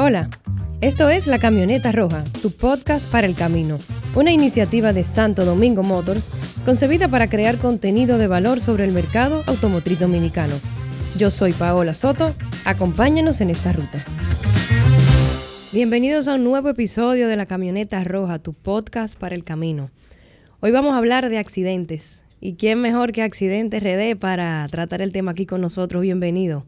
Hola, esto es La Camioneta Roja, tu podcast para el camino, una iniciativa de Santo Domingo Motors concebida para crear contenido de valor sobre el mercado automotriz dominicano. Yo soy Paola Soto, acompáñanos en esta ruta. Bienvenidos a un nuevo episodio de La Camioneta Roja, tu podcast para el camino. Hoy vamos a hablar de accidentes. ¿Y quién mejor que Accidentes RD para tratar el tema aquí con nosotros? Bienvenido.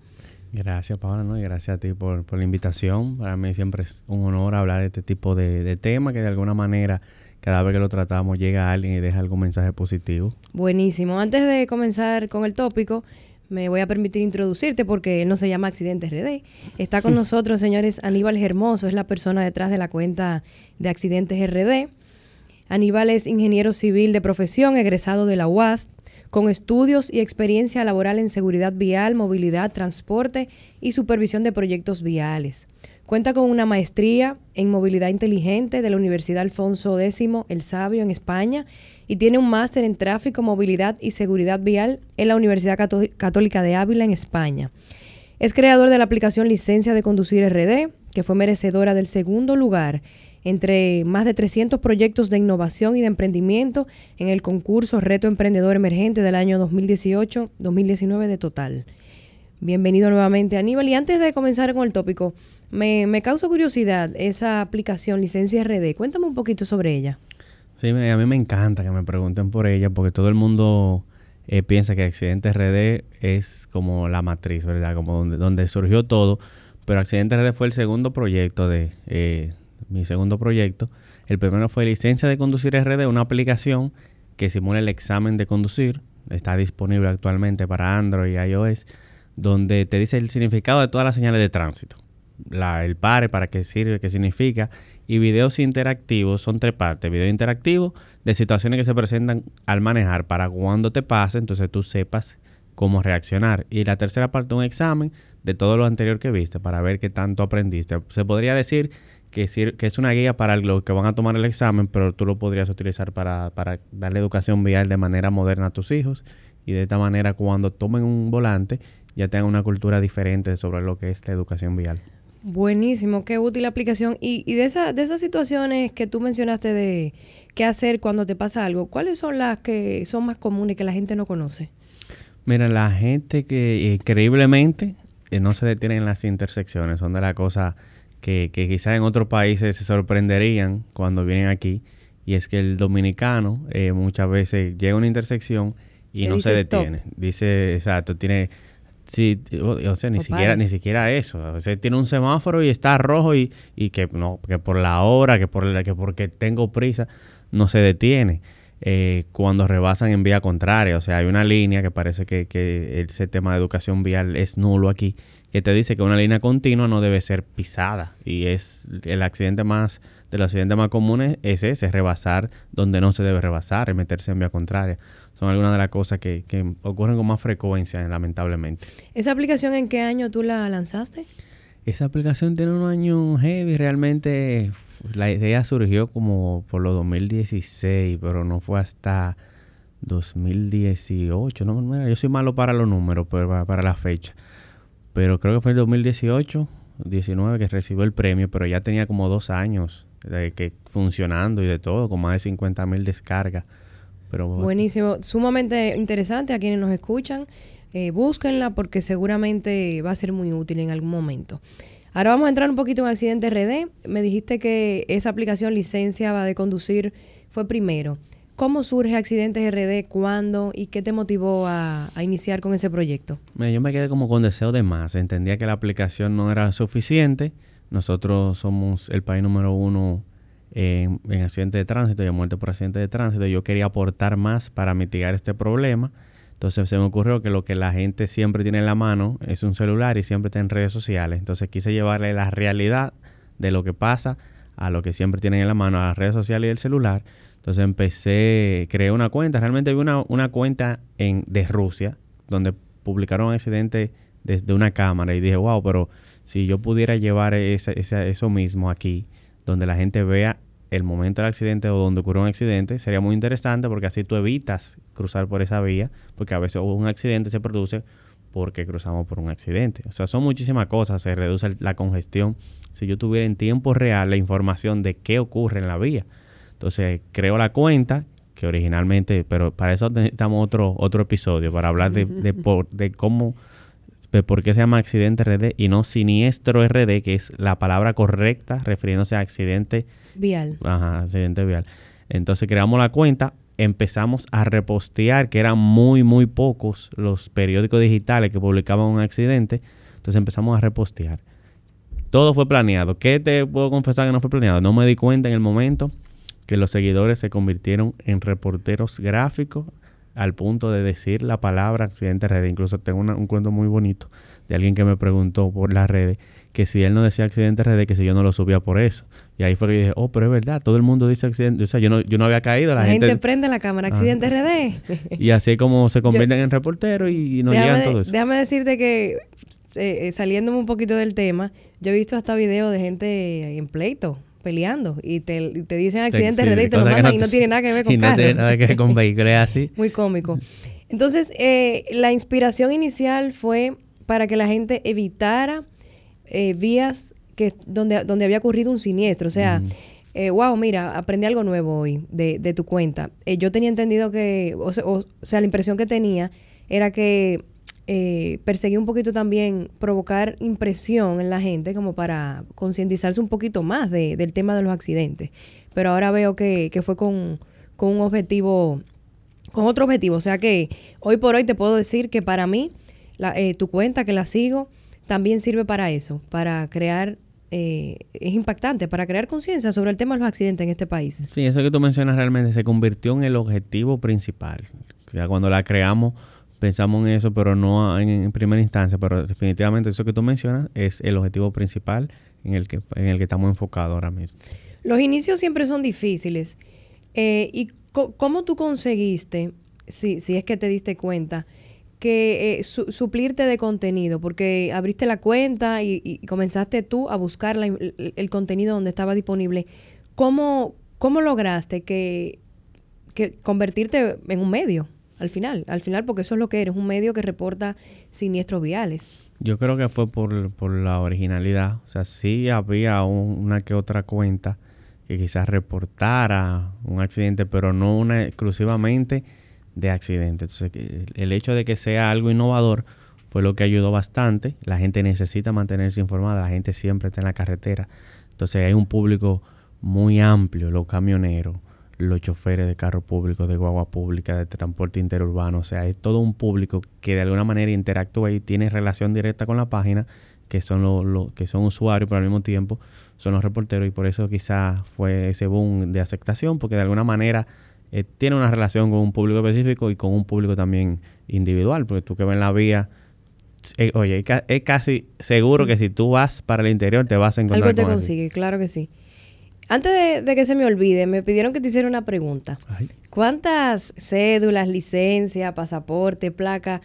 Gracias, Paola, ¿no? y gracias a ti por, la invitación. Para mí siempre es un honor hablar de este tipo de, de tema que de alguna manera cada vez que lo tratamos llega alguien y deja algún mensaje positivo. Buenísimo. Antes de comenzar con el tópico, me voy a permitir introducirte porque él no se llama Accidentes RD. Está con nosotros, señores, Aníbal Hermoso, es la persona detrás de la cuenta de Accidentes RD. Aníbal es ingeniero civil de profesión, egresado de la UAS, con estudios y experiencia laboral en seguridad vial, movilidad, transporte y supervisión de proyectos viales. Cuenta con una maestría en movilidad inteligente de la Universidad Alfonso X El Sabio en España y tiene un máster en tráfico, movilidad y seguridad vial en la Universidad Católica de Ávila en España. Es creador de la aplicación Licencia de Conducir RD, que fue merecedora del segundo lugar entre más de 300 proyectos de innovación y de emprendimiento en el concurso Reto Emprendedor Emergente del año 2018-2019 de total. Bienvenido nuevamente Aníbal. Y antes de comenzar con el tópico, me, me causa curiosidad esa aplicación Licencia RD. Cuéntame un poquito sobre ella. Sí, a mí me encanta que me pregunten por ella porque todo el mundo eh, piensa que Accidente RD es como la matriz, ¿verdad? Como donde, donde surgió todo. Pero Accidente RD fue el segundo proyecto de, eh, mi segundo proyecto. El primero fue Licencia de Conducir RD, una aplicación que simula el examen de conducir. Está disponible actualmente para Android y iOS, donde te dice el significado de todas las señales de tránsito. La, el pare, para qué sirve, qué significa. Y videos interactivos son tres partes. Video interactivo de situaciones que se presentan al manejar para cuando te pase, entonces tú sepas cómo reaccionar. Y la tercera parte, un examen de todo lo anterior que viste para ver qué tanto aprendiste. Se podría decir que, que es una guía para los que van a tomar el examen, pero tú lo podrías utilizar para, para darle educación vial de manera moderna a tus hijos y de esta manera cuando tomen un volante ya tengan una cultura diferente sobre lo que es la educación vial. Buenísimo, qué útil aplicación. Y, y de, esa, de esas situaciones que tú mencionaste de qué hacer cuando te pasa algo, ¿cuáles son las que son más comunes que la gente no conoce? Mira, la gente que increíblemente eh, no se detiene en las intersecciones, son de las cosas que, que quizás en otros países se sorprenderían cuando vienen aquí, y es que el dominicano eh, muchas veces llega a una intersección y no se detiene. Dice, exacto, tiene... Sí, o, sea, ni siquiera, ni siquiera eso. O sea, tiene un semáforo y está rojo y, y que no, que por la hora, que por la, que porque tengo prisa, no se detiene. Eh, cuando rebasan en vía contraria. O sea, hay una línea que parece que, que, ese tema de educación vial es nulo aquí, que te dice que una línea continua no debe ser pisada. Y es el accidente más, de los accidentes más comunes es ese, rebasar donde no se debe rebasar, y meterse en vía contraria. Son algunas de las cosas que, que ocurren con más frecuencia, lamentablemente. ¿Esa aplicación en qué año tú la lanzaste? Esa aplicación tiene un año heavy, realmente la idea surgió como por los 2016, pero no fue hasta 2018. No, yo soy malo para los números, pero para, la fecha. Pero creo que fue en 2018, 19 que recibió el premio, pero ya tenía como dos años de que funcionando y de todo, con más de 50 mil descargas. Buenísimo, sumamente interesante a quienes nos escuchan. Eh, búsquenla porque seguramente va a ser muy útil en algún momento. Ahora vamos a entrar un poquito en Accidente RD. Me dijiste que esa aplicación licencia va de conducir fue primero. ¿Cómo surge Accidentes RD? ¿Cuándo? ¿Y qué te motivó a, iniciar con ese proyecto? Yo me quedé como con deseo de más. Entendía que la aplicación no era suficiente. Nosotros somos el país número uno en, en accidentes de tránsito y muerte por accidentes de tránsito. Yo quería aportar más para mitigar este problema. Entonces se me ocurrió que lo que la gente siempre tiene en la mano es un celular y siempre está en redes sociales. Entonces quise llevarle la realidad de lo que pasa a lo que siempre tienen en la mano, a las redes sociales y el celular. Entonces empecé, creé una cuenta. Realmente vi una, una cuenta en, de Rusia donde publicaron un accidente desde una cámara y dije, wow, pero si yo pudiera llevar eso mismo aquí, donde la gente vea el momento del accidente o donde ocurrió un accidente, sería muy interesante porque así tú evitas cruzar por esa vía, porque a veces un accidente se produce porque cruzamos por un accidente. O sea, son muchísimas cosas, se reduce la congestión. Si yo tuviera en tiempo real la información de qué ocurre en la vía. Entonces, creo la cuenta, que originalmente, pero para eso necesitamos otro, otro episodio, para hablar de, de, por, de cómo, de por qué se llama accidente RD y no siniestro RD, que es la palabra correcta refiriéndose a accidente vial. Ajá, accidente vial. Entonces creamos la cuenta, empezamos a repostear, que eran muy, muy pocos los periódicos digitales que publicaban un accidente. Entonces empezamos a repostear. Todo fue planeado. ¿Qué te puedo confesar que no fue planeado? No me di cuenta en el momento que los seguidores se convirtieron en reporteros gráficos al punto de decir la palabra accidente red. Incluso tengo un cuento muy bonito de alguien que me preguntó por las redes que si él no decía accidente RD, que si yo no lo subía por eso. Y ahí fue que dije, oh, pero es verdad, todo el mundo dice accidente. O sea, yo no, yo no había caído. La, gente... prende la cámara, accidente RD. y así es como se convierten en reporteros y, no llegan todo eso. Déjame decirte que, eh, saliéndome un poquito del tema, yo he visto hasta videos de gente en pleito peleando y te, te dicen accidente RD y te lo mandan y no tiene nada que ver con y no tiene nada que ver con vehículos, así. Muy cómico. Entonces, eh, la inspiración inicial fue para que la gente evitara eh, vías que donde, donde había ocurrido un siniestro. O sea, eh, wow, mira, aprendí algo nuevo hoy de, de tu cuenta. Eh, yo tenía entendido que, o sea, la impresión que tenía era que perseguía un poquito también provocar impresión en la gente como para concientizarse un poquito más de, del tema de los accidentes. Pero ahora veo que, que fue con, con un objetivo, con otro objetivo. O sea que hoy por hoy te puedo decir que para mí, la, tu cuenta que la sigo, también sirve para eso, para crear, eh, es impactante, para crear conciencia sobre el tema de los accidentes en este país. Sí, eso que tú mencionas realmente se convirtió en el objetivo principal. Ya cuando la creamos pensamos en eso, pero no en, primera instancia, pero definitivamente eso que tú mencionas es el objetivo principal en el que, en el que estamos enfocados ahora mismo. Los inicios siempre son difíciles. Eh, ¿Y cómo tú conseguiste, si, si es que te diste cuenta, que eh, suplirte de contenido, porque abriste la cuenta y, comenzaste tú a buscar el, contenido donde estaba disponible. ¿Cómo, cómo lograste que, que convertirte en un medio al final? Al final, porque eso es lo que eres, un medio que reporta siniestros viales. Yo creo que fue por, por la originalidad. O sea, sí había una que otra cuenta que quizás reportara un accidente, pero no una exclusivamente de accidentes. Entonces, el hecho de que sea algo innovador fue lo que ayudó bastante. La gente necesita mantenerse informada, la gente siempre está en la carretera. Entonces hay un público muy amplio, los camioneros, los choferes de carro público, de guagua pública, de transporte interurbano. O sea, hay todo un público que de alguna manera interactúa y tiene relación directa con la página, que son los que son usuarios, pero al mismo tiempo son los reporteros y por eso quizás fue ese boom de aceptación, porque de alguna manera eh, tiene una relación con un público específico y con un público también individual, porque tú que ves en la vía, eh, oye, es casi seguro que si tú vas para el interior te vas a encontrar Algo te consigue, claro que sí. Antes de, que se me olvide, me pidieron que te hiciera una pregunta. ¿Cuántas cédulas, licencia, pasaporte, placa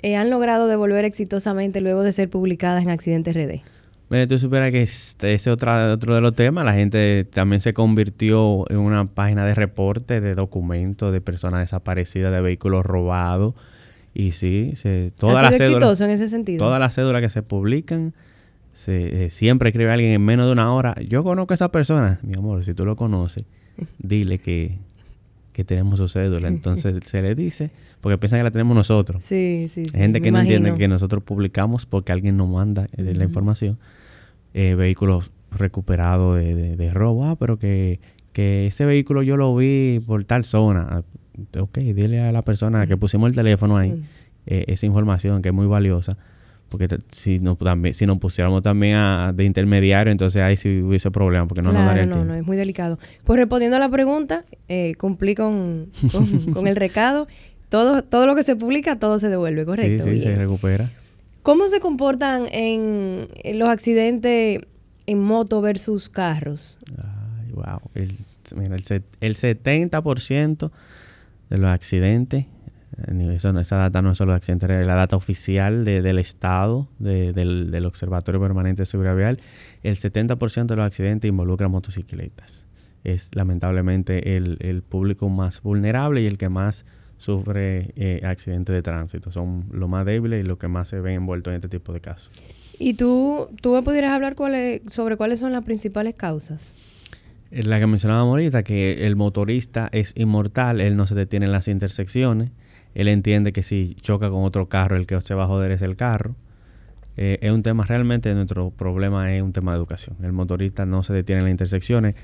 eh, han logrado devolver exitosamente luego de ser publicadas en Accidentes RD? Mira, tú supieras que este, ese otro, otro de los temas, la gente también se convirtió en una página de reporte de documentos de personas desaparecidas, de vehículos robados. Y sí, se, todas las cédulas. en ese sentido. Todas las cédulas que se publican, se, eh, siempre escribe alguien en menos de una hora. Yo conozco a esa persona, mi amor, si tú lo conoces, dile que, que tenemos su cédula. Entonces se le dice, porque piensan que la tenemos nosotros. Sí, sí, sí. Hay gente que no entiende que nosotros publicamos porque alguien nos manda eh, la información eh, vehículos recuperados de, de, robo. Ah, pero que, que ese vehículo yo lo vi por tal zona. Ah, ok, dile a la persona que pusimos el teléfono ahí esa información que es muy valiosa. Porque si, no, también, si nos pusiéramos también a, de intermediario, entonces ahí sí hubiese problema, porque no nos daría no, no, es muy delicado. Pues respondiendo a la pregunta, eh, cumplí con, con, el recado. Todo, todo lo que se publica, todo se devuelve, ¿correcto? Sí, sí, se recupera. ¿Cómo se comportan en, los accidentes en moto versus carros? Ay, wow. El, mira, el, el 70% de los accidentes, eso, esa data no es solo de accidentes, es la data oficial del Estado, del, Observatorio Permanente de Seguridad Vial, el 70% de los accidentes involucran motocicletas. Es lamentablemente el, el público más vulnerable y el que más sufre eh, accidentes de tránsito. Son lo más débiles y lo que más se ven envueltos en este tipo de casos. ¿Y tú, tú me pudieras hablar sobre cuáles son las principales causas? Eh, la que mencionábamos ahorita, que el motorista es inmortal, él no se detiene en las intersecciones, él entiende que si choca con otro carro, el que se va a joder es el carro. Eh, es un tema, realmente nuestro problema es un tema de educación. El motorista no se detiene en las intersecciones,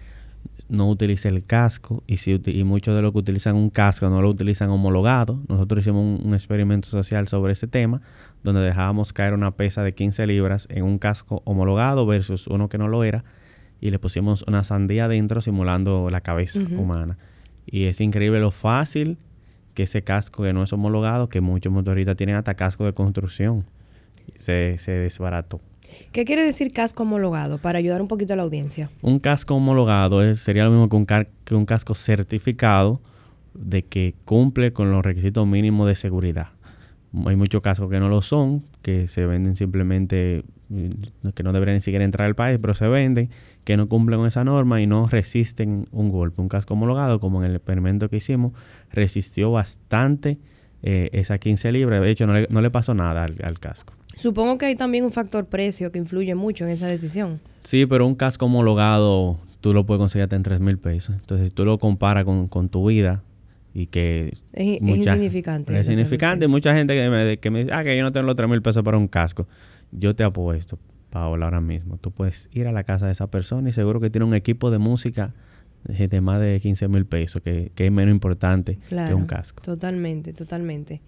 no utiliza el casco y, si, y muchos de los que utilizan un casco no lo utilizan homologado. Nosotros hicimos un, experimento social sobre ese tema, donde dejábamos caer una pesa de 15 libras en un casco homologado versus uno que no lo era y le pusimos una sandía adentro simulando la cabeza humana. Y es increíble lo fácil que ese casco que no es homologado, que muchos motoristas tienen hasta casco de construcción, se, se desbarató. ¿Qué quiere decir casco homologado para ayudar un poquito a la audiencia? Un casco homologado sería lo mismo que un, que un casco certificado de que cumple con los requisitos mínimos de seguridad. Hay muchos cascos que no lo son, que se venden simplemente, que no deberían ni siquiera entrar al país, pero se venden, que no cumplen con esa norma y no resisten un golpe. Un casco homologado, como en el experimento que hicimos, resistió bastante eh, esa 15 libras. De hecho, no le, no le pasó nada al casco. Supongo que hay también un factor precio que influye mucho en esa decisión. Sí, pero un casco homologado tú lo puedes conseguir hasta en 3 mil pesos. Entonces, si tú lo comparas con, con tu vida y que... Es, insignificante. Es insignificante. Mucha gente que me, que me dice, ah, que yo no tengo los 3 mil pesos para un casco. Yo te apuesto, Paola, ahora mismo. Tú puedes ir a la casa de esa persona y seguro que tiene un equipo de música de más de 15 mil pesos, que, que, es menos importante que un casco. Totalmente, totalmente.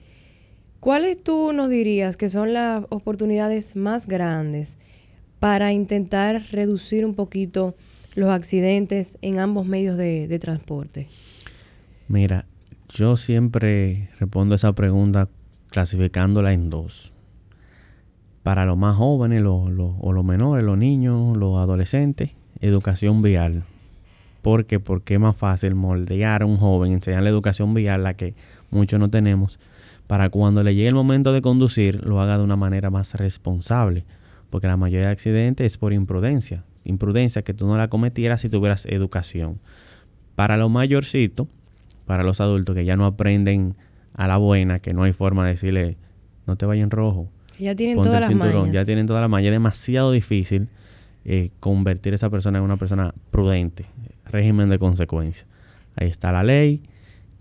¿Cuáles tú nos dirías que son las oportunidades más grandes para intentar reducir un poquito los accidentes en ambos medios de, transporte? Mira, yo siempre respondo esa pregunta clasificándola en dos. Para los más jóvenes o los menores, los niños, los adolescentes, educación vial. ¿Por qué? Porque es más fácil moldear a un joven, enseñarle educación vial, la que muchos no tenemos, para cuando le llegue el momento de conducir lo haga de una manera más responsable, porque la mayoría de accidentes es por imprudencia, imprudencia que tú no la cometieras si tuvieras educación. Para los mayorcitos, para los adultos que ya no aprenden a la buena, que no hay forma de decirle, no te vayas en rojo. Ya tienen todas las mañas. Ya tienen toda la maña. Es demasiado difícil eh, convertir a esa persona en una persona prudente. Régimen de consecuencia. Ahí está la ley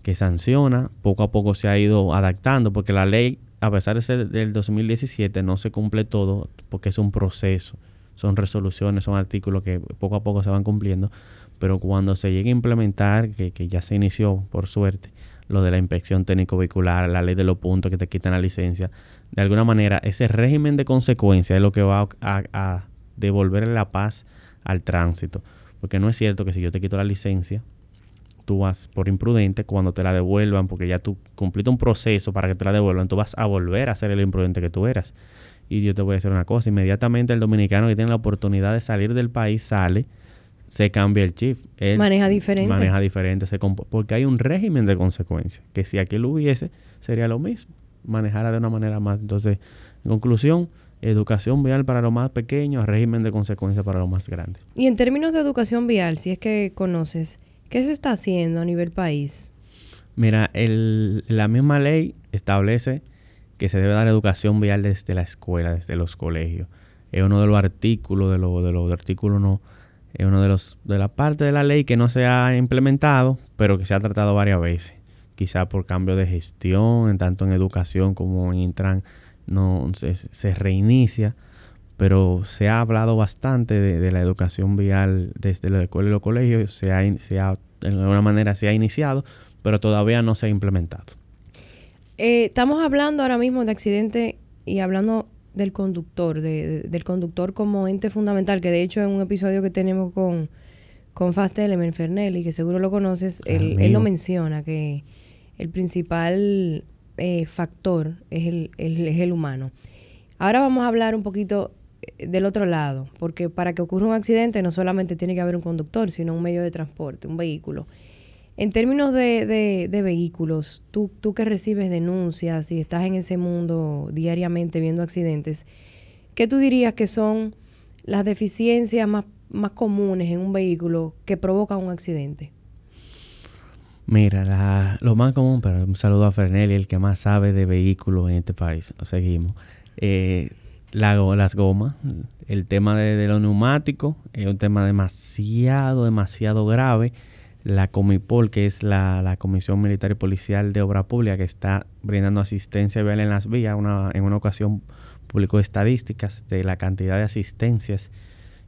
que sanciona, poco a poco se ha ido adaptando, porque la ley, a pesar de ser del 2017, no se cumple todo, porque es un proceso, son resoluciones, son artículos que poco a poco se van cumpliendo, pero cuando se llegue a implementar, que, ya se inició por suerte, lo de la inspección técnico vehicular, la ley de los puntos que te quitan la licencia, de alguna manera ese régimen de consecuencia es lo que va a, a devolver la paz al tránsito, porque no es cierto que si yo te quito la licencia, tú vas por imprudente, cuando te la devuelvan, porque ya tú cumpliste un proceso para que te la devuelvan, tú vas a volver a ser el imprudente que tú eras. Y yo te voy a decir una cosa, inmediatamente el dominicano que tiene la oportunidad de salir del país sale, se cambia el chip. maneja diferente. Maneja diferente, se porque hay un régimen de consecuencias, que si aquí lo hubiese, sería lo mismo, manejara de una manera más. Entonces, en conclusión, educación vial para los más pequeños, régimen de consecuencias para los más grandes. Y en términos de educación vial, si es que conoces, ¿Qué se está haciendo a nivel país? Mira, el, la misma ley establece que se debe dar educación vial desde la escuela, desde los colegios. Es uno de los artículos, de los de los artículos no, es uno de los de la parte de la ley que no se ha implementado, pero que se ha tratado varias veces. Quizá por cambio de gestión, tanto en educación como en Intran, no se, se reinicia pero se ha hablado bastante de, la educación vial desde la escuela y los colegios, se ha, se ha, de alguna manera se ha iniciado, pero todavía no se ha implementado. Eh, estamos hablando ahora mismo de accidente y hablando del conductor, del conductor como ente fundamental, que de hecho en un episodio que tenemos con, con Fast Element Fernelli, que seguro lo conoces, él, lo menciona, que el principal eh, factor es el, es el humano. Ahora vamos a hablar un poquito del otro lado, porque para que ocurra un accidente no solamente tiene que haber un conductor, sino un medio de transporte, un vehículo. En términos de, de, vehículos, tú, tú que recibes denuncias y estás en ese mundo diariamente viendo accidentes, ¿qué tú dirías que son las deficiencias más, más comunes en un vehículo que provocan un accidente? Mira, lo más común, pero un saludo a Fernelli, el que más sabe de vehículos en este país. Seguimos. Eh, las gomas, el tema de, los neumáticos es un tema demasiado, demasiado grave. La Comipol, que es la, Comisión Militar y Policial de Obra Pública, que está brindando asistencia vial en las vías, una, en una ocasión publicó estadísticas de la cantidad de asistencias.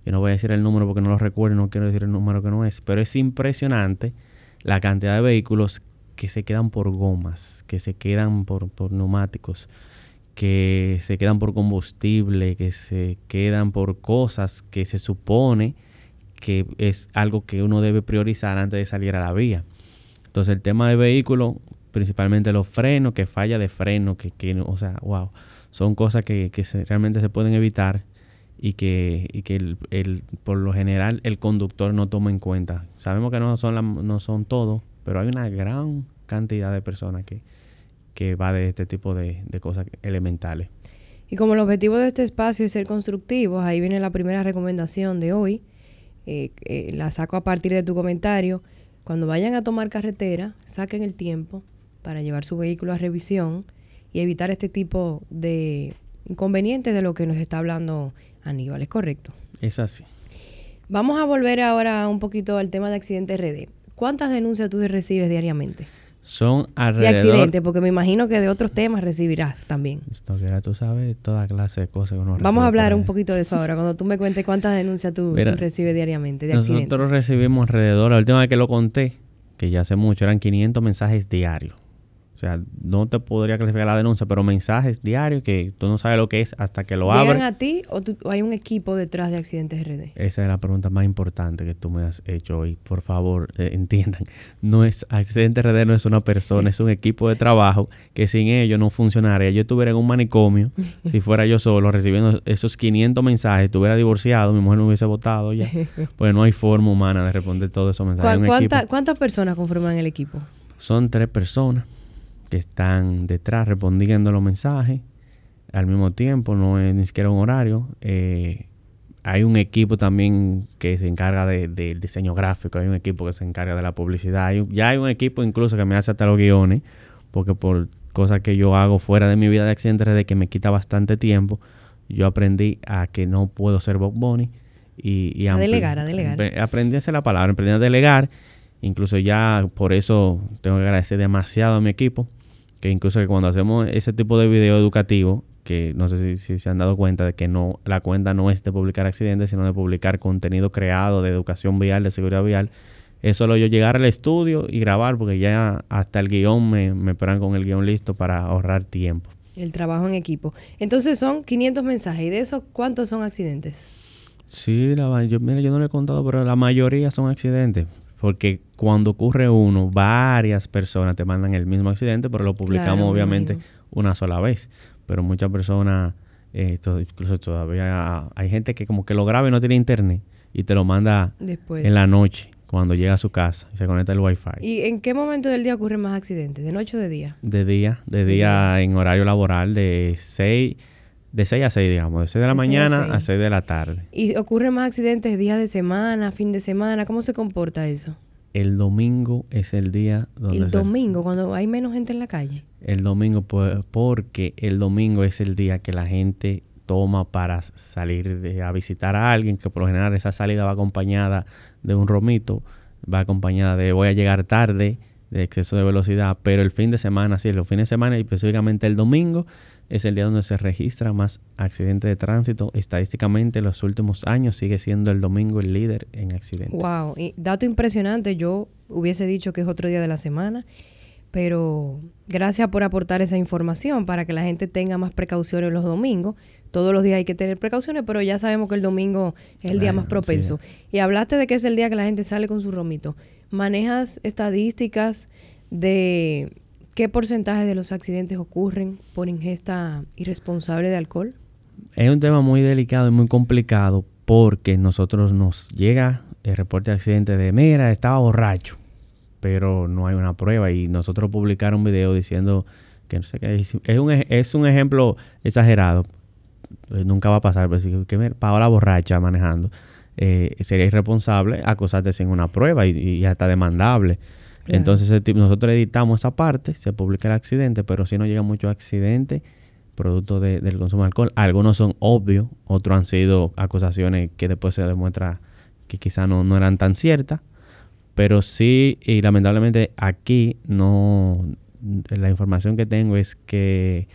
Yo no voy a decir el número porque no lo recuerdo, no quiero decir el número que no es, pero es impresionante la cantidad de vehículos que se quedan por gomas, que se quedan por, neumáticos, que se quedan por combustible, que se quedan por cosas que se supone que es algo que uno debe priorizar antes de salir a la vía. Entonces el tema de vehículos, principalmente los frenos, que falla de freno, que, que o sea, wow, son cosas que, que realmente se pueden evitar y que, y que el, por lo general el conductor no toma en cuenta. Sabemos que no son, no son todos, pero hay una gran cantidad de personas que, que va de este tipo de, cosas elementales. Y como el objetivo de este espacio es ser constructivos, ahí viene la primera recomendación de hoy. Eh, eh, la saco a partir de tu comentario. Cuando vayan a tomar carretera, saquen el tiempo para llevar su vehículo a revisión y evitar este tipo de inconvenientes de lo que nos está hablando Aníbal, ¿es correcto? Es así. Vamos a volver ahora un poquito al tema de accidentes RD. ¿Cuántas denuncias tú recibes diariamente? Son alrededor... De accidentes, porque me imagino que de otros temas recibirás también. Esto que tú sabes toda clase de cosas que uno Vamos a hablar un poquito de eso ahora, cuando tú me cuentes cuántas denuncias tú, recibes diariamente de nosotros accidentes. Nosotros recibimos alrededor, la última vez que lo conté, que ya hace mucho, eran 500 mensajes diarios. O sea, no te podría clasificar la denuncia, pero mensajes diarios que tú no sabes lo que es hasta que lo abres. ¿Llegan a ti o, hay un equipo detrás de Accidentes RD? Esa es la pregunta más importante que tú me has hecho hoy. Por favor, eh, entiendan. No es Accidentes RD no es una persona, es un equipo de trabajo que sin ellos no funcionaría. Yo estuviera en un manicomio, si fuera yo solo recibiendo esos 500 mensajes, estuviera divorciado, mi mujer no hubiese votado ya. Pues no hay forma humana de responder todos esos mensajes. ¿Cuántas personas conforman el equipo? Son tres personas que están detrás respondiendo los mensajes. Al mismo tiempo, no es ni siquiera un horario. Eh, hay un equipo también que se encarga del diseño gráfico, hay un equipo que se encarga de la publicidad, ya hay un equipo incluso que me hace hasta los guiones, porque por cosas que yo hago fuera de mi vida de accidentes de que me quita bastante tiempo, yo aprendí a que no puedo ser Bob Bunny y, a delegar, a delegar. Aprendí a hacer la palabra, aprendí a delegar, incluso ya por eso tengo que agradecer demasiado a mi equipo que incluso que cuando hacemos ese tipo de video educativo, que no sé si, se han dado cuenta de que no la cuenta no es de publicar accidentes, sino de publicar contenido creado de educación vial, de seguridad vial. Es solo yo llegar al estudio y grabar, porque ya hasta el guion me, me esperan con el guion listo para ahorrar tiempo. El trabajo en equipo. Entonces son 500 mensajes. ¿Y de esos cuántos son accidentes? Sí, la, yo, mira, yo no le he contado, pero la mayoría son accidentes. Porque cuando ocurre uno, varias personas te mandan el mismo accidente, pero lo publicamos obviamente una sola vez. Pero muchas personas, eh, incluso todavía hay gente que como que lo graba y no tiene internet y te lo manda en la noche cuando llega a su casa y se conecta el wifi. ¿Y en qué momento del día ocurren más accidentes? ¿De noche o de día? De día, de, día, en horario laboral de 6 de 6 a 6, digamos, de 6 de la mañana a 6. de la tarde. ¿Y ocurren más accidentes días de semana, fin de semana? ¿Cómo se comporta eso? El domingo es el día donde... El domingo, cuando hay menos gente en la calle. El domingo, pues, porque el domingo es el día que la gente toma para salir a visitar a alguien, que por lo general esa salida va acompañada de un romito, va acompañada de voy a llegar tarde, de exceso de velocidad, pero el fin de semana, sí, los fines de semana y específicamente el domingo es el día donde se registra más accidentes de tránsito. Estadísticamente, en los últimos años sigue siendo el domingo el líder en accidentes. Wow, y dato impresionante. Yo hubiese dicho que es otro día de la semana, pero gracias por aportar esa información para que la gente tenga más precauciones los domingos. Todos los días hay que tener precauciones, pero ya sabemos que el domingo es el día más propenso. Y hablaste de que es el día que la gente sale con su romito. ¿Manejas estadísticas de ¿Qué porcentaje de los accidentes ocurren por ingesta irresponsable de alcohol? Es un tema muy delicado y muy complicado porque nosotros nos llega el reporte de accidente de, mira, estaba borracho, pero no hay una prueba y nosotros publicar un video diciendo que no sé qué, es un, es un ejemplo exagerado, eh, nunca va a pasar, pero si que borracha manejando, eh, sería irresponsable acosarte sin una prueba y, y hasta demandable. Entonces nosotros editamos esa parte, se publica el accidente, pero si no llega mucho accidente producto del consumo de alcohol. Algunos son obvios, otros han sido acusaciones que después se demuestra que quizá no, no eran tan ciertas. Pero sí, y lamentablemente aquí no, la información que tengo es que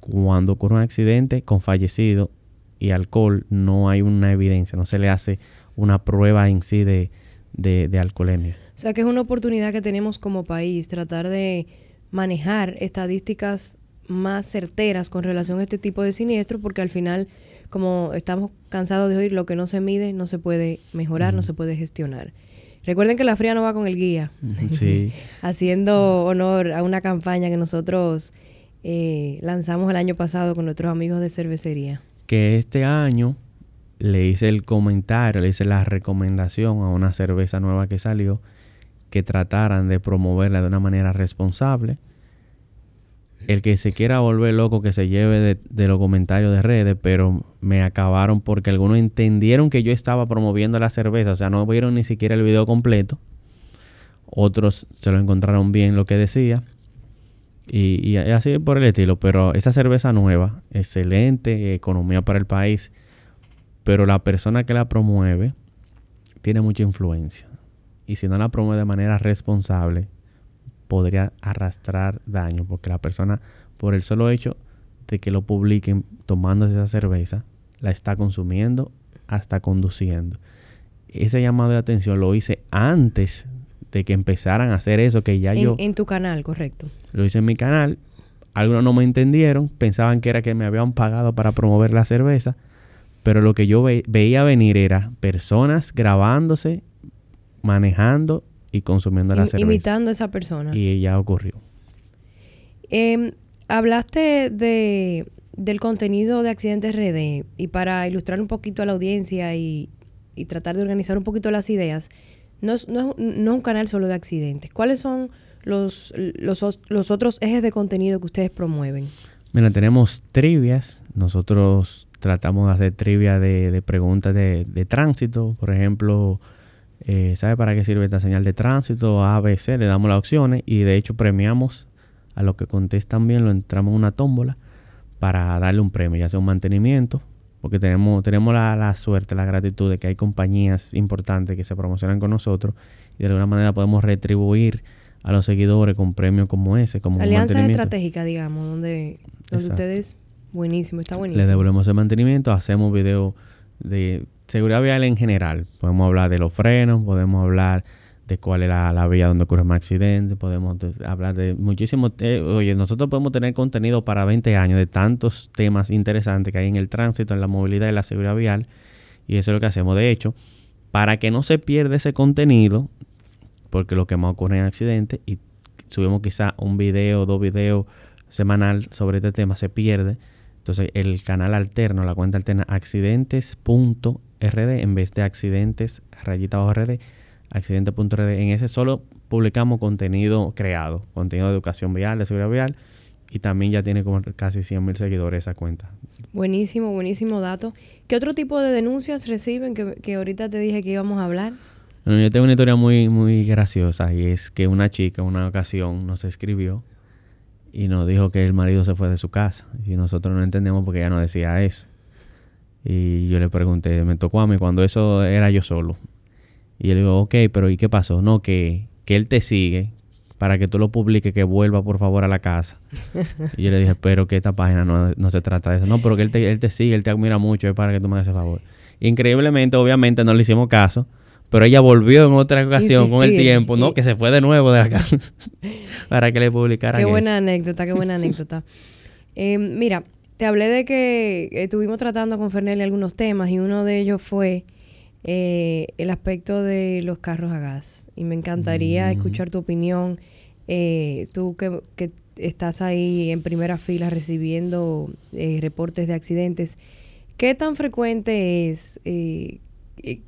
cuando ocurre un accidente con fallecido y alcohol no hay una evidencia, no se le hace una prueba en sí de, de, alcoholemia. O sea que es una oportunidad que tenemos como país, tratar de manejar estadísticas más certeras con relación a este tipo de siniestros, porque al final, como estamos cansados de oír, lo que no se mide no se puede mejorar, no se puede gestionar. Recuerden que la fría no va con el guía. Sí. Haciendo honor a una campaña que nosotros eh, lanzamos el año pasado con nuestros amigos de cervecería. Que este año le hice el comentario, le hice la recomendación a una cerveza nueva que salió que trataran de promoverla de una manera responsable. El que se quiera volver loco que se lleve de, los comentarios de redes, pero me acabaron porque algunos entendieron que yo estaba promoviendo la cerveza, o sea, no vieron ni siquiera el video completo. Otros se lo encontraron bien lo que decía. Y, y, así por el estilo. Pero esa cerveza nueva, excelente, economía para el país. Pero la persona que la promueve tiene mucha influencia. Y si no la promueve de manera responsable, podría arrastrar daño. Porque la persona, por el solo hecho de que lo publiquen tomando esa cerveza, la está consumiendo hasta conduciendo. Ese llamado de atención lo hice antes de que empezaran a hacer eso que ya yo... En tu canal, correcto. Lo hice en mi canal. Algunos no me entendieron, pensaban que era que me habían pagado para promover la cerveza, pero lo que yo veía venir era personas grabándose, manejando y consumiendo la cerveza. Imitando a esa persona. Y ya ocurrió. Em, hablaste de, del contenido de Accidentes RD y para ilustrar un poquito a la audiencia y, y tratar de organizar un poquito las ideas, no es, no, no un canal solo de accidentes. ¿Cuáles son los, los, otros ejes de contenido que ustedes promueven? Mira, tenemos trivias. Nosotros tratamos de hacer trivia de, preguntas de, tránsito. Por ejemplo, eh, ¿sabe para qué sirve esta señal de tránsito? A, B, C. Le damos las opciones y de hecho premiamos a los que contestan bien. Lo entramos en una tómbola para darle un premio, ya sea un mantenimiento porque tenemos, tenemos la, suerte, la gratitud de que hay compañías importantes que se promocionan con nosotros y de alguna manera podemos retribuir a los seguidores con premios como ese, como Alianza estratégica, digamos, donde, donde ustedes, buenísimo, está buenísimo. Le devolvemos el mantenimiento, hacemos videos de seguridad vial en general. Podemos hablar de los frenos, podemos hablar de cuál es la, vía donde ocurre más accidente, podemos hablar de muchísimos... oye, nosotros podemos tener contenido para 20 años de tantos temas interesantes que hay en el tránsito, en la movilidad y la seguridad vial, y eso es lo que hacemos. De hecho, para que no se pierda ese contenido, porque lo que más ocurre en accidentes, y subimos quizá un video dos videos semanal sobre este tema, se pierde. Entonces, el canal alterno, la cuenta alterna accidentes.rd en vez de accidentes rayita rd accidente.red. En ese solo publicamos contenido creado, contenido de educación vial, de seguridad vial, y también ya tiene como casi 100 mil seguidores esa cuenta. Buenísimo, buenísimo dato. ¿Qué otro tipo de denuncias reciben que, que ahorita te dije que íbamos a hablar? Bueno, yo tengo una historia muy, muy graciosa y es que una chica, una ocasión, nos escribió y nos dijo que el marido se fue de su casa y nosotros no entendemos porque ella no decía eso. Y yo le pregunté, me tocó a mí cuando eso era yo solo. Y yo le digo, ok, pero ¿y qué pasó? No, que, que él te sigue para que tú lo publiques, que vuelva por favor a la casa. y yo le dije, pero que esta página no, se trata de eso. No, pero que él te, él te sigue, él te admira mucho, es para que tú me des ese favor. Increíblemente, obviamente, no le hicimos caso. Pero ella volvió en otra ocasión con el tiempo, ¿no? Que se fue de nuevo de acá para que le publicara. Qué buena anécdota, qué buena anécdota. Eh, mira, te hablé de que estuvimos tratando con Fernelli algunos temas y uno de ellos fue eh, el aspecto de los carros a gas. Y me encantaría mm. escuchar tu opinión. Eh, tú que, estás ahí en primera fila recibiendo eh, reportes de accidentes, ¿qué tan frecuente es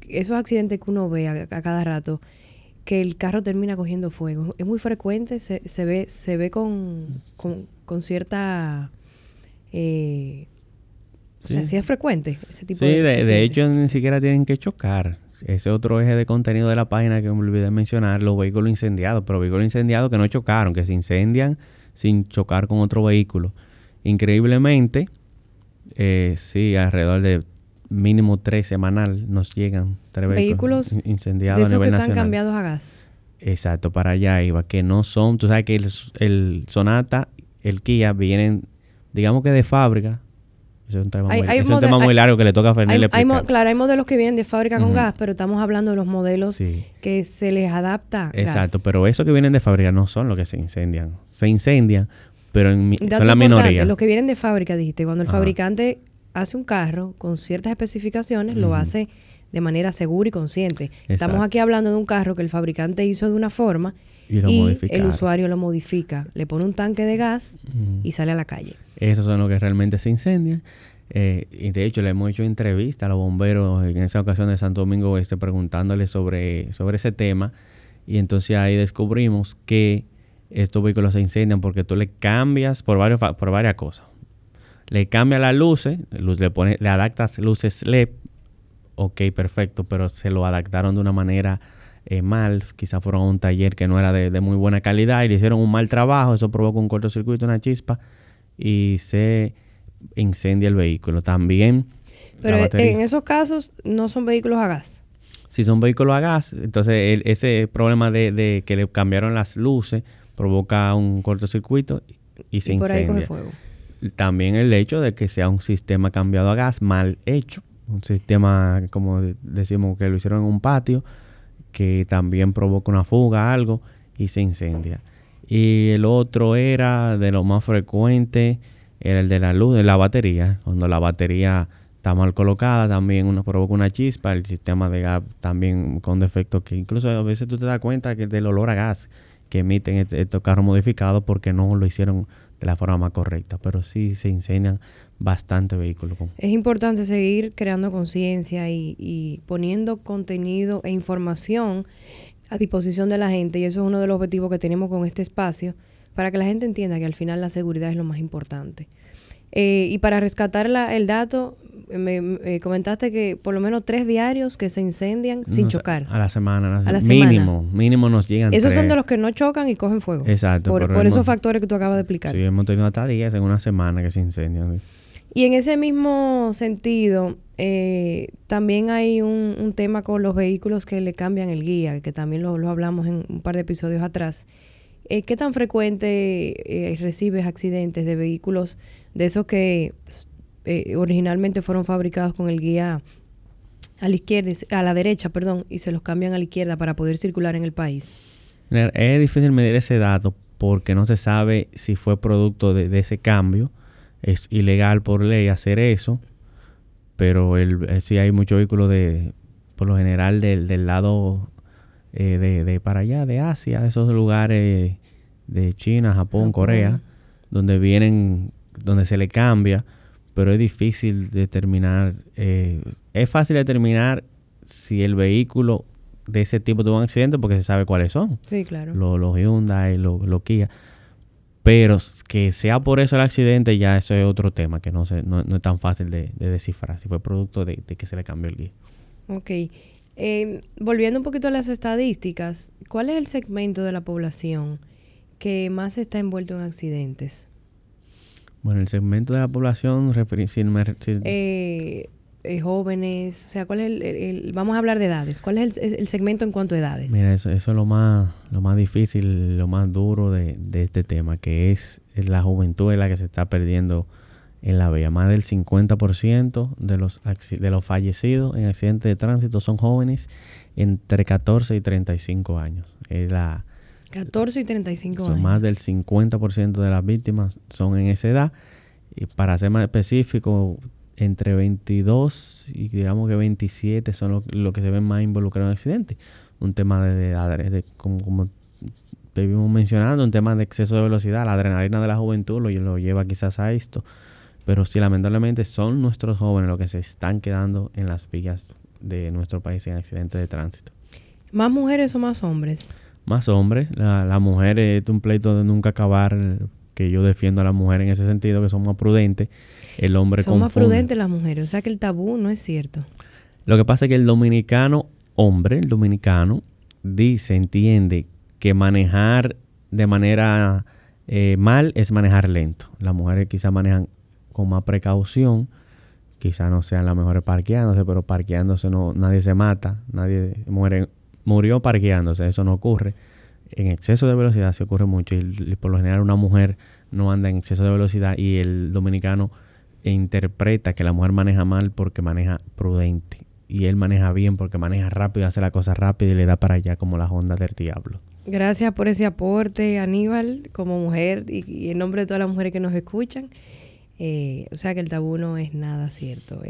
esos accidentes que uno ve a, cada rato? que el carro termina cogiendo fuego. Es muy frecuente, se, se ve, se ve con, con, cierta eh, Sí. O sea, sí es frecuente ese tipo de... Sí, de, hecho ni siquiera tienen que chocar. ese otro eje de contenido de la página que me olvidé mencionar, los vehículos incendiados, pero vehículos incendiados que no chocaron, que se incendian sin chocar con otro vehículo. Increíblemente, eh, sí, alrededor de mínimo tres semanal nos llegan tres vehículos, incendiados de esos que están cambiados a gas. Exacto, para allá iba, que no son, tú sabes que el, el Sonata, el Kia vienen, digamos que de fábrica, es un tema, muy, largo que le toca a Fernández Claro, hay modelos que vienen de fábrica con gas, pero estamos hablando de los modelos que se les adapta Exacto, pero esos que vienen de fábrica no son los que se incendian. Se incendian, pero en son la minoría. Los que vienen de fábrica, dijiste, cuando el fabricante hace un carro con ciertas especificaciones, lo hace de manera segura y consciente. Estamos aquí hablando de un carro que el fabricante hizo de una forma y, el usuario lo modifica, le pone un tanque de gas y sale a la calle. Esos son los que realmente se incendian. Eh, y de hecho le hemos hecho entrevista a los bomberos en esa ocasión de Santo Domingo Oeste preguntándoles sobre, sobre ese tema. Y entonces ahí descubrimos que estos vehículos se incendian porque tú le cambias por, varios, por varias cosas. Le cambias las luces, le, pone, le adaptas luces LED, ok, perfecto, pero se lo adaptaron de una manera eh, mal, quizás fueron a un taller que no era de, de, muy buena calidad y le hicieron un mal trabajo, eso provocó un cortocircuito, una chispa y se incendia el vehículo. También. Pero en esos casos no son vehículos a gas. Si son vehículos a gas, entonces ese problema de, que le cambiaron las luces provoca un cortocircuito y se incendia. También el hecho de que sea un sistema cambiado a gas mal hecho, un sistema como decimos que lo hicieron en un patio, que también provoca una fuga, algo, y se incendia. Y el otro era de lo más frecuente, era el de la luz, de la batería. Cuando la batería está mal colocada, también uno provoca una chispa. El sistema de gas también con defectos que incluso a veces tú te das cuenta que del olor a gas que emiten estos carros modificados porque no lo hicieron de la forma más correcta. Pero sí se incendian bastante vehículos. Es importante seguir creando conciencia y, y poniendo contenido e información a disposición de la gente y eso es uno de los objetivos que tenemos con este espacio para que la gente entienda que al final la seguridad es lo más importante. Eh, y para rescatar el dato, me, comentaste que por lo menos tres diarios que se incendian sin chocar. A la semana. A la mínimo, mínimo nos llegan Esos son de los que no chocan y cogen fuego. Exacto. Por, esos factores que tú acabas de explicar. Sí, hemos tenido hasta días en una semana que se incendian. Y en ese mismo sentido, eh, también hay un, tema con los vehículos que le cambian el guía, que también lo, hablamos en un par de episodios atrás. Eh, ¿Qué tan frecuente eh, recibes accidentes de vehículos de esos que originalmente fueron fabricados con el guía a la izquierda, a la derecha, perdón, y se los cambian a la izquierda para poder circular en el país? Es difícil medir ese dato porque no se sabe si fue producto de ese cambio es ilegal por ley hacer eso, pero el, eh, sí hay muchos vehículos de, por lo general del, del lado eh, de, de, para allá, de Asia, de esos lugares de China, Japón, Corea, donde vienen, donde se le cambia, pero es difícil determinar, eh, es fácil determinar si el vehículo de ese tipo tuvo un accidente porque se sabe cuáles son. Sí, claro. Los, los Hyundai, los, los Kia. Pero que sea por eso el accidente, ya eso es otro tema que no, se, no, es tan fácil de, descifrar, si fue producto de, que se le cambió el guía. Ok. Em, volviendo un poquito a las estadísticas, ¿cuál es el segmento de la población que más está envuelto en accidentes? Bueno, el segmento de la población, eh, eh, jóvenes? O sea, ¿cuál es el, Vamos a hablar de edades. ¿Cuál es el, segmento en cuanto a edades? Mira, eso, eso, es lo más, lo más difícil, lo más duro de, este tema, que es, la juventud en la que se está perdiendo en la vía. Más del 50% de los, de los fallecidos en accidentes de tránsito son jóvenes entre 14 y 35 años. Es la... 14 y 35 son Más del 50% de las víctimas son en esa edad. Y para ser más específico, entre 22 y digamos que 27 son los que se ven más involucrados en accidentes. Un tema de, de, como, como vivimos mencionando, un tema de exceso de velocidad, la adrenalina de la juventud lo, lo lleva quizás a esto. Pero sí, lamentablemente son nuestros jóvenes los que se están quedando en las vías de nuestro país en accidentes de tránsito. ¿Más mujeres o más hombres? Más hombres. La, la mujer es un pleito de nunca acabar, que yo defiendo a la mujer en ese sentido, que son más prudentes el hombre Son más prudentes las mujeres, o sea que el tabú no es cierto. Lo que pasa es que el dominicano hombre, el dominicano, dice, entiende que manejar de manera eh, mal es manejar lento. Las mujeres quizás manejan con más precaución, quizás no sean las mejores parqueándose, pero parqueándose no, nadie se mata, nadie muere, murió parqueándose, eso no ocurre. En exceso de velocidad se ocurre mucho y, por lo general una mujer no anda en exceso de velocidad y el dominicano interpreta que la mujer maneja mal porque maneja prudente y él maneja bien porque maneja rápido, hace la cosa rápida y le da para allá como las ondas del diablo. Gracias por ese aporte, Aníbal, como mujer y, en nombre de todas las mujeres que nos escuchan. Eh, o sea que el tabú no es nada cierto.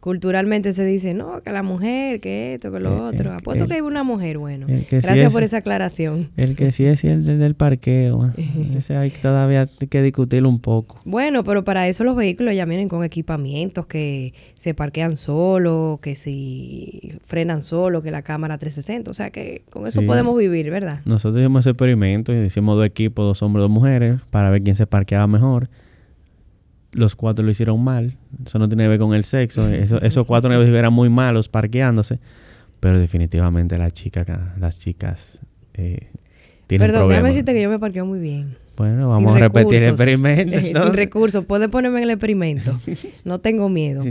culturalmente se dice, no, que la mujer, que esto, que lo otro. Apuesto que hay una mujer, bueno. Gracias por esa aclaración. El que sí es el del parqueo. ese hay todavía que discutirlo un poco. Bueno, pero para eso los vehículos ya vienen con equipamientos que se parquean solo, que si frenan solo, que la cámara 360. O sea que con eso podemos vivir, ¿verdad? Nosotros hicimos ese experimento y hicimos dos equipos, dos hombres, dos mujeres, para ver quién se parqueaba mejor los cuatro lo hicieron mal. Eso no tiene que ver con el sexo. esos cuatro eran muy malos parqueándose. Pero definitivamente las chicas, las chicas eh, tienen Perdón, déjame decirte que yo me parqueo muy bien. Bueno, vamos a repetir el experimento. Sin recursos. Puedes ponerme en el experimento. no tengo miedo.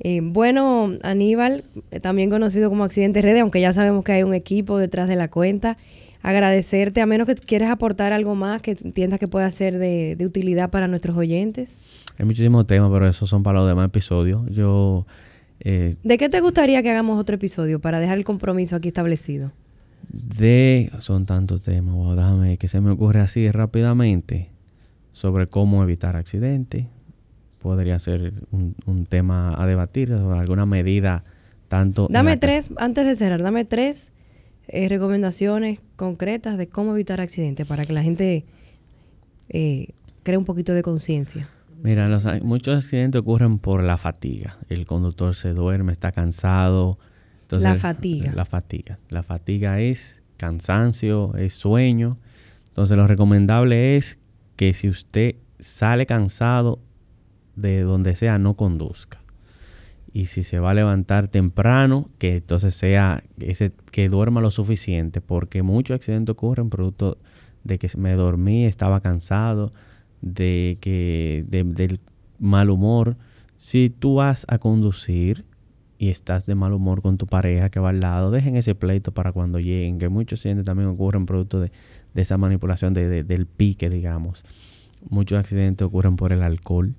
Eh, bueno, Aníbal, también conocido como Accidente Red, aunque ya sabemos que hay un equipo detrás de la cuenta agradecerte, a menos que quieras aportar algo más que entiendas que pueda ser de, utilidad para nuestros oyentes. Hay muchísimos temas, pero esos son para los demás episodios. Yo... Eh, ¿De qué te gustaría que hagamos otro episodio para dejar el compromiso aquí establecido? De... Son tantos temas, wow, déjame que se me ocurre así rápidamente sobre cómo evitar accidentes. Podría ser un, tema a debatir, alguna medida tanto... Dame tres, antes de cerrar, dame tres eh, recomendaciones concretas de cómo evitar accidentes para que la gente eh, cree un poquito de conciencia. Mira, los, muchos accidentes ocurren por la fatiga. El conductor se duerme, está cansado. la fatiga. La fatiga. La fatiga es cansancio, es sueño. Entonces lo recomendable es que si usted sale cansado de donde sea, no conduzca y si se va a levantar temprano, que entonces sea ese, que duerma lo suficiente, porque muchos accidentes ocurren producto de que me dormí, estaba cansado, de que del mal humor. Si tú vas a conducir y estás de mal humor con tu pareja que va al lado, dejen ese pleito para cuando lleguen, que muchos accidentes también ocurren producto de, esa manipulación del pique, digamos. Muchos accidentes ocurren por el alcohol.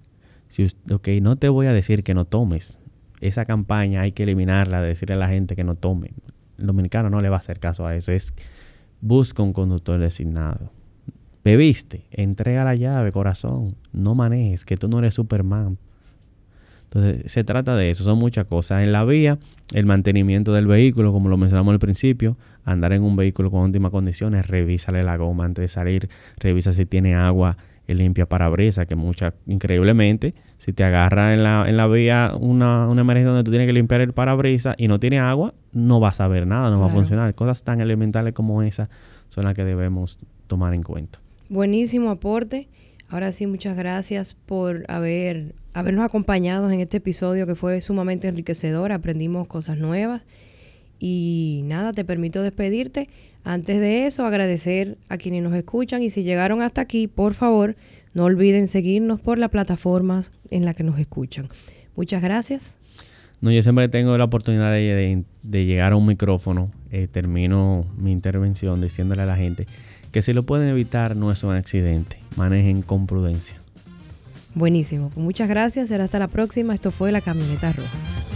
Si, ok, no te voy a decir que no tomes, esa campaña hay que eliminarla de decirle a la gente que no tome. El dominicano no le va a hacer caso a eso. Es busca un conductor designado. Bebiste, entrega la llave, corazón. No manejes, que tú no eres Superman. Entonces, se trata de eso. Son muchas cosas. En la vía, el mantenimiento del vehículo, como lo mencionamos al principio, andar en un vehículo con óptimas condiciones, revísale la goma antes de salir, revisa si tiene agua limpia parabrisas, que muchas, increíblemente, si te agarra en la, en la vía una, una emergencia donde tú tienes que limpiar el parabrisas y no tiene agua, no vas a ver nada, no va a funcionar. Cosas tan elementales como esas son las que debemos tomar en cuenta. Buenísimo aporte. Ahora sí, muchas gracias por haber, habernos acompañado en este episodio que fue sumamente enriquecedor. Aprendimos cosas nuevas. Y nada, te permito despedirte. Antes de eso, agradecer a quienes nos escuchan y si llegaron hasta aquí, por favor, no olviden seguirnos por la plataforma en la que nos escuchan. Muchas gracias. No, yo siempre tengo la oportunidad de, llegar a un micrófono. Eh, termino mi intervención diciéndole a la gente que si lo pueden evitar no es un accidente. Manejen con prudencia. Buenísimo. Pues muchas gracias. Será hasta la próxima. Esto fue La Camioneta Roja.